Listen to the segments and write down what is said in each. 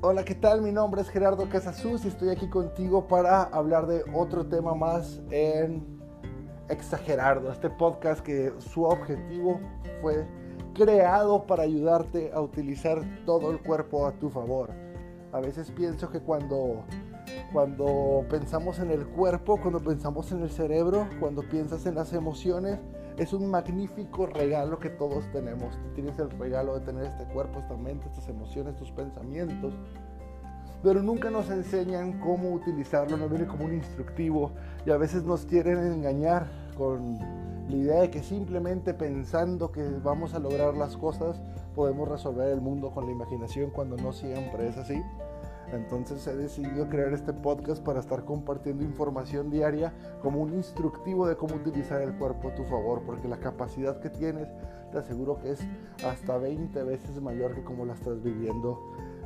Hola, ¿qué tal? Mi nombre es Gerardo Casasus y estoy aquí contigo para hablar de otro tema más en Exagerardo, este podcast que su objetivo fue creado para ayudarte a utilizar todo el cuerpo a tu favor. A veces pienso que cuando cuando pensamos en el cuerpo, cuando pensamos en el cerebro, cuando piensas en las emociones, es un magnífico regalo que todos tenemos. Tienes el regalo de tener este cuerpo, esta mente, estas emociones, tus pensamientos. Pero nunca nos enseñan cómo utilizarlo, no viene como un instructivo y a veces nos quieren engañar con la idea de que simplemente pensando que vamos a lograr las cosas podemos resolver el mundo con la imaginación cuando no siempre es así. Entonces he decidido crear este podcast para estar compartiendo información diaria como un instructivo de cómo utilizar el cuerpo a tu favor, porque la capacidad que tienes te aseguro que es hasta 20 veces mayor que como la estás viviendo.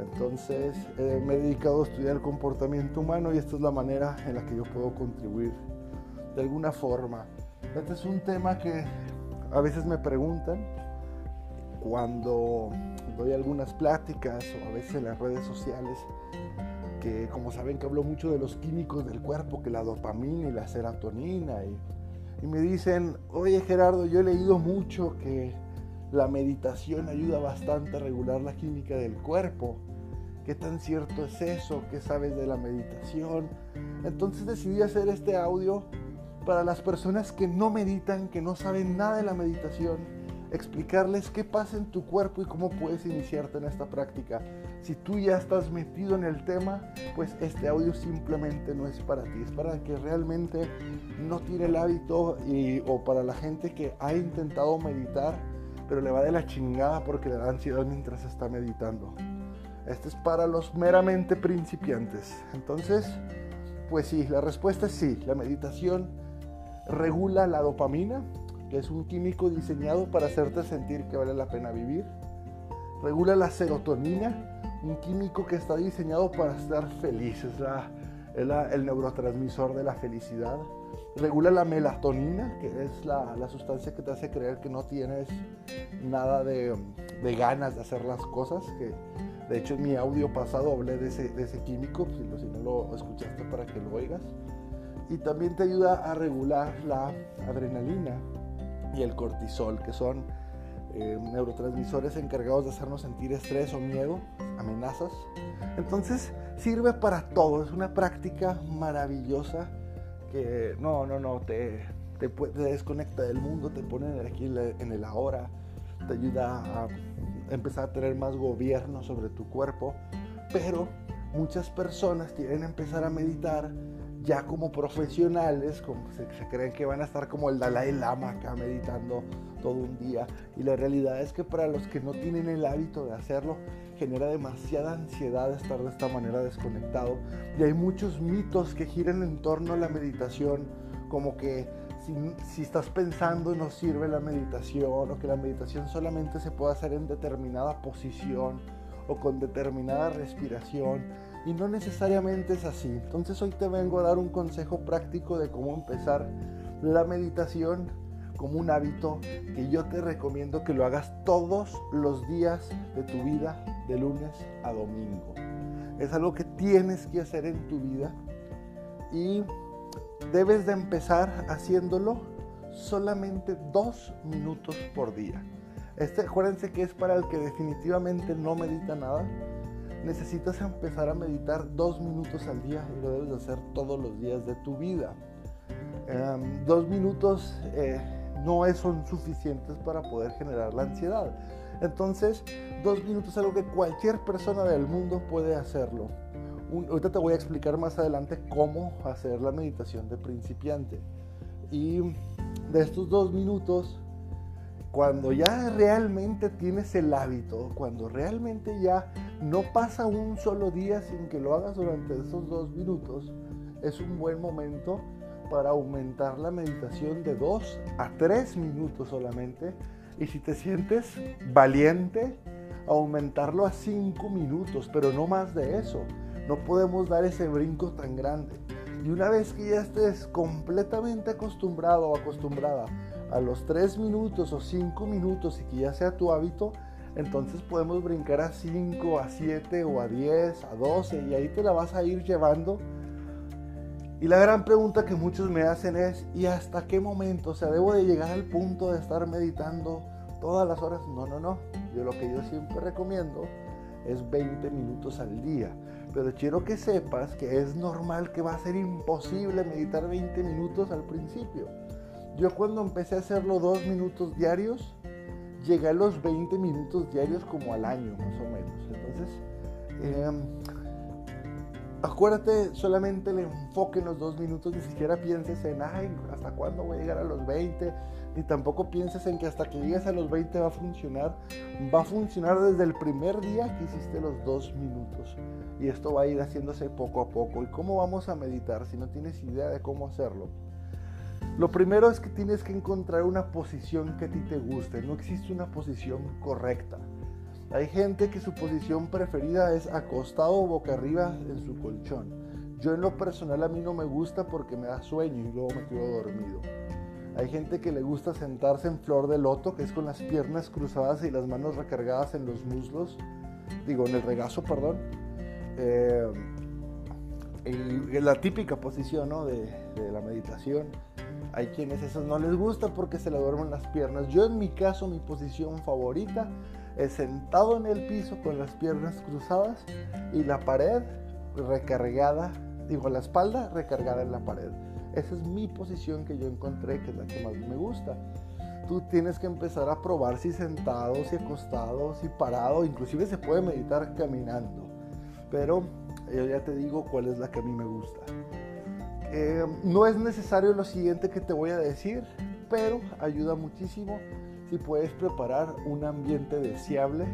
Entonces eh, me he dedicado a estudiar el comportamiento humano y esta es la manera en la que yo puedo contribuir de alguna forma. Este es un tema que a veces me preguntan cuando doy algunas pláticas o a veces en las redes sociales, que como saben que hablo mucho de los químicos del cuerpo, que la dopamina y la serotonina, y, y me dicen, oye Gerardo, yo he leído mucho que la meditación ayuda bastante a regular la química del cuerpo. ¿Qué tan cierto es eso? ¿Qué sabes de la meditación? Entonces decidí hacer este audio para las personas que no meditan, que no saben nada de la meditación explicarles qué pasa en tu cuerpo y cómo puedes iniciarte en esta práctica. Si tú ya estás metido en el tema, pues este audio simplemente no es para ti, es para que realmente no tiene el hábito y, o para la gente que ha intentado meditar, pero le va de la chingada porque le da ansiedad mientras está meditando. Este es para los meramente principiantes. Entonces, pues sí, la respuesta es sí, la meditación regula la dopamina, es un químico diseñado para hacerte sentir que vale la pena vivir. Regula la serotonina, un químico que está diseñado para estar feliz, es, el neurotransmisor de la felicidad. Regula la melatonina, que es la, sustancia que te hace creer que no tienes nada de, ganas de hacer las cosas. Que de hecho en mi audio pasado hablé de ese, de ese químico, si, si no lo escuchaste para que lo oigas. Y también te ayuda a regular la adrenalina, y el cortisol, que son eh, neurotransmisores encargados de hacernos sentir estrés o miedo, amenazas. Entonces sirve para todo, es una práctica maravillosa que no, no, no, te, te, desconecta del mundo, te pone aquí en el ahora, te ayuda a empezar a tener más gobierno sobre tu cuerpo, pero muchas personas quieren empezar a meditar ya como profesionales, como se, creen que van a estar como el Dalai Lama acá meditando todo un día. Y la realidad es que para los que no tienen el hábito de hacerlo, genera demasiada ansiedad estar de esta manera desconectado. Y hay muchos mitos que giran en torno a la meditación, como que si, si, estás pensando no sirve la meditación, o que la meditación solamente se puede hacer en determinada posición o con determinada respiración y no necesariamente es así. Entonces hoy te vengo a dar un consejo práctico de cómo empezar la meditación como un hábito que yo te recomiendo que lo hagas todos los días de tu vida, de lunes a domingo. Es algo que tienes que hacer en tu vida y debes de empezar haciéndolo solamente dos minutos por día. Este, acuérdense que es para el que definitivamente no medita nada necesitas empezar a meditar dos minutos al día y lo debes de hacer todos los días de tu vida. Em, dos minutos eh, no son suficientes para poder generar la ansiedad. Entonces, dos minutos es algo que cualquier persona del mundo puede hacerlo. ahorita te voy a explicar más adelante cómo hacer la meditación de principiante. Y de estos dos minutos, cuando ya realmente tienes el hábito, cuando realmente ya no pasa un solo día sin que lo hagas durante esos dos minutos, es un buen momento para aumentar la meditación de dos a tres minutos solamente. Y si te sientes valiente, aumentarlo a cinco minutos, pero no más de eso. No podemos dar ese brinco tan grande. Y una vez que ya estés completamente acostumbrado o acostumbrada a los 3 minutos o 5 minutos y que ya sea tu hábito, entonces podemos brincar a 5, a 7 o a 10, a 12 y ahí te la vas a ir llevando. Y la gran pregunta que muchos me hacen es, ¿y hasta qué momento? O sea, ¿debo de llegar al punto de estar meditando todas las horas? No, no, no. Yo lo que yo siempre recomiendo es 20 minutos al día. Pero quiero que sepas que es normal que va a ser imposible meditar 20 minutos al principio. Yo cuando empecé a hacerlo dos minutos diarios, llegué a los 20 minutos diarios como al año más o menos. Entonces, em, acuérdate solamente el enfoque en los dos minutos, ni siquiera pienses en, ay, ¿hasta cuándo voy a llegar a los 20? Ni tampoco pienses en que hasta que llegues a los 20 va a funcionar. Va a funcionar desde el primer día que hiciste los dos minutos. Y esto va a ir haciéndose poco a poco. ¿Y cómo vamos a meditar si no tienes idea de cómo hacerlo? Lo primero es que tienes que encontrar una posición que a ti te guste. No existe una posición correcta. Hay gente que su posición preferida es acostado boca arriba en su colchón. Yo en lo personal a mí no me gusta porque me da sueño y luego me quedo dormido. Hay gente que le gusta sentarse en flor de loto, que es con las piernas cruzadas y las manos recargadas en los muslos, digo, en el regazo, perdón. Eh, la típica posición de, de la meditación. Hay quienes eso no les gusta porque se le duermen las piernas. Yo en mi caso mi posición favorita es sentado en el piso con las piernas cruzadas y la pared recargada, digo la espalda recargada en la pared. Esa es mi posición que yo encontré que es la que más me gusta. Tú tienes que empezar a probar si sentado, si acostado, si parado, inclusive se puede meditar caminando. Pero yo ya te digo cuál es la que a mí me gusta. Eh, no es necesario lo siguiente que te voy a decir, pero ayuda muchísimo si puedes preparar un ambiente deseable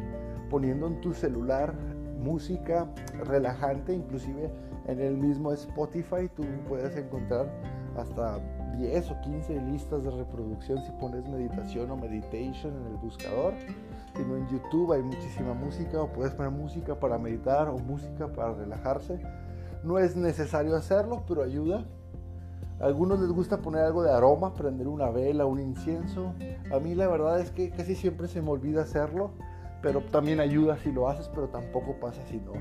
poniendo en tu celular música relajante, inclusive en el mismo Spotify tú puedes encontrar hasta 10 o 15 listas de reproducción si pones meditación o meditation en el buscador. Sino en YouTube hay muchísima música o puedes poner música para meditar o música para relajarse. No es necesario hacerlo, pero ayuda. A algunos les gusta poner algo de aroma, prender una vela, un incienso. A mí la verdad es que casi siempre se me olvida hacerlo, pero también ayuda si lo haces, pero tampoco pasa si no.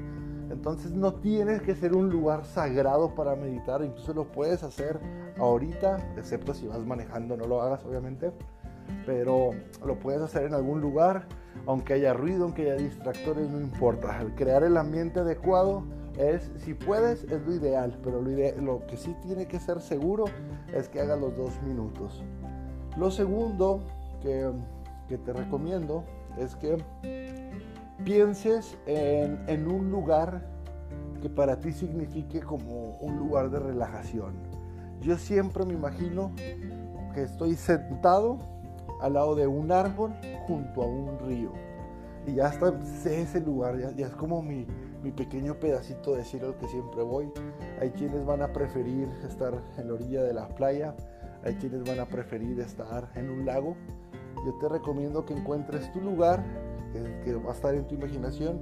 Entonces no tienes que ser un lugar sagrado para meditar, incluso lo puedes hacer ahorita, excepto si vas manejando, no lo hagas obviamente, pero lo puedes hacer en algún lugar, aunque haya ruido, aunque haya distractores, no importa. Al crear el ambiente adecuado, es, si puedes, es lo ideal, pero lo, lo que sí tiene que ser seguro es que hagas los dos minutos. Lo segundo que, que te recomiendo es que pienses en, en, un lugar que para ti signifique como un lugar de relajación. Yo siempre me imagino que estoy sentado al lado de un árbol junto a un río. Y ya está, sé ese lugar, ya, ya es como mi, mi pequeño pedacito de cielo que siempre voy. Hay quienes van a preferir estar en la orilla de la playa, hay quienes van a preferir estar en un lago. Yo te recomiendo que encuentres tu lugar, que, va a estar en tu imaginación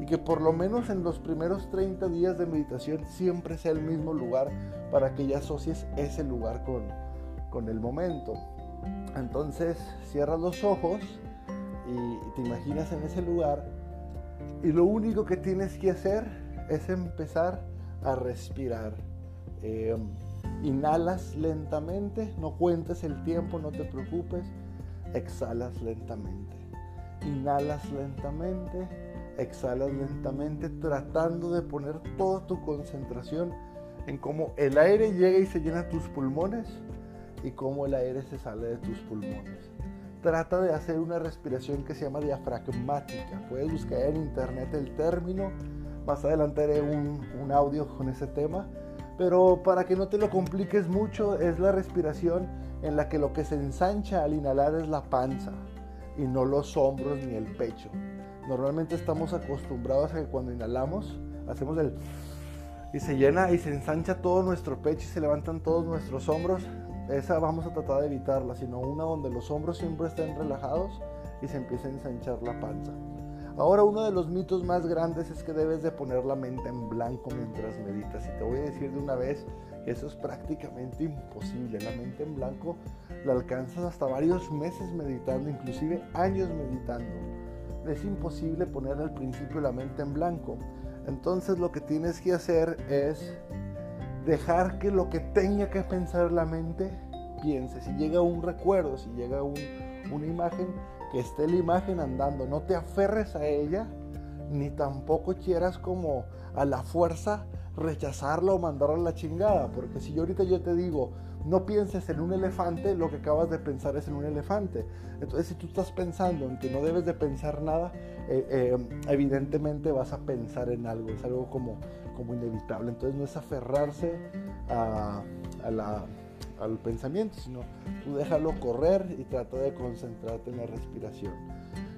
y que por lo menos en los primeros 30 días de meditación siempre sea el mismo lugar para que ya asocies ese lugar con, con el momento. Entonces cierras los ojos y te imaginas en ese lugar y lo único que tienes que hacer es empezar a respirar. Eh, inhalas lentamente, no cuentes el tiempo, no te preocupes. Exhalas lentamente. Inhalas lentamente, exhalas lentamente, tratando de poner toda tu concentración en cómo el aire llega y se llena tus pulmones y cómo el aire se sale de tus pulmones trata de hacer una respiración que se llama diafragmática. Puedes buscar en internet el término, más adelante haré un, un, audio con ese tema, pero para que no te lo compliques mucho, es la respiración en la que lo que se ensancha al inhalar es la panza y no los hombros ni el pecho. Normalmente estamos acostumbrados a que cuando inhalamos hacemos el y se llena y se ensancha todo nuestro pecho y se levantan todos nuestros hombros esa vamos a tratar de evitarla, sino una donde los hombros siempre estén relajados y se empiece a ensanchar la panza. Ahora uno de los mitos más grandes es que debes de poner la mente en blanco mientras meditas. Y te voy a decir de una vez que eso es prácticamente imposible. La mente en blanco la alcanzas hasta varios meses meditando, inclusive años meditando. es imposible poner al principio la mente en blanco. Entonces lo que tienes que hacer es dejar que lo que tenga que pensar la mente piense. Si llega un recuerdo, si llega una imagen, que esté la imagen andando. No te aferres a ella, ni tampoco quieras como a la fuerza rechazarla o mandarla a la chingada. Porque si yo ahorita yo te digo, no pienses en un elefante, lo que acabas de pensar es en un elefante. Entonces, si tú estás pensando en que no debes de pensar nada, eh, eh, evidentemente vas a pensar en algo, es algo como, como inevitable. Entonces, no es aferrarse a, al pensamiento, sino tú déjalo correr y trata de concentrarte en la respiración.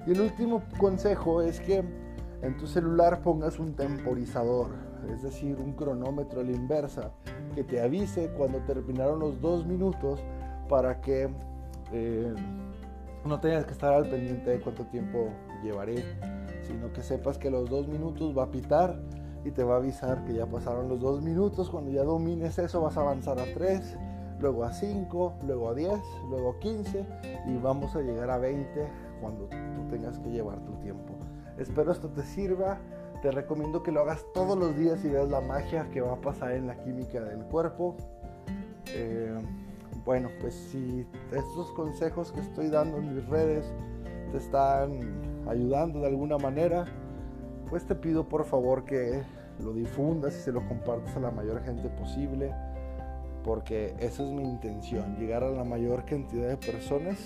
Y el último consejo es que en tu celular pongas un temporizador, es decir, un cronómetro a la inversa que te avise cuando terminaron los dos minutos para que eh, no tengas que estar al pendiente de cuánto tiempo llevaré, sino que sepas que los dos minutos va a pitar y te va a avisar que ya pasaron los dos minutos. Cuando ya domines eso vas a avanzar a tres, luego a cinco, luego a diez, luego a quince y vamos a llegar a veinte cuando tú tengas que llevar tu tiempo. Espero esto te sirva. Te recomiendo que lo hagas todos los días y veas la magia que va a pasar en la química del cuerpo. Eh, bueno, pues si estos consejos que estoy dando en mis redes te están ayudando de alguna manera, pues te pido por favor que lo difundas y se lo compartas a la mayor gente posible, porque esa es mi intención, llegar a la mayor cantidad de personas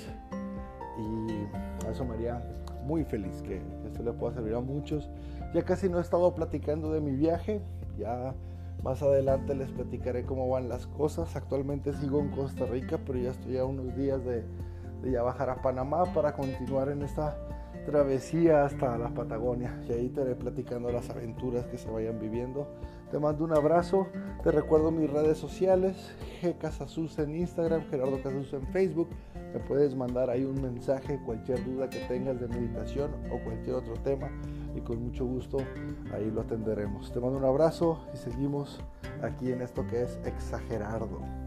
y eso me haría muy feliz que, esto le pueda servir a muchos. Ya casi no he estado platicando de mi viaje, ya más adelante les platicaré cómo van las cosas. Actualmente sigo en Costa Rica, pero ya estoy a unos días de, ya bajar a Panamá para continuar en esta travesía hasta la Patagonia. Y ahí te iré platicando las aventuras que se vayan viviendo. Te mando un abrazo. Te recuerdo mis redes sociales. G Casasus en Instagram, Gerardo Casasus en Facebook. Me puedes mandar ahí un mensaje, cualquier duda que tengas de meditación o cualquier otro tema. Y con mucho gusto ahí lo atenderemos. Te mando un abrazo y seguimos aquí en esto que es Exagerardo.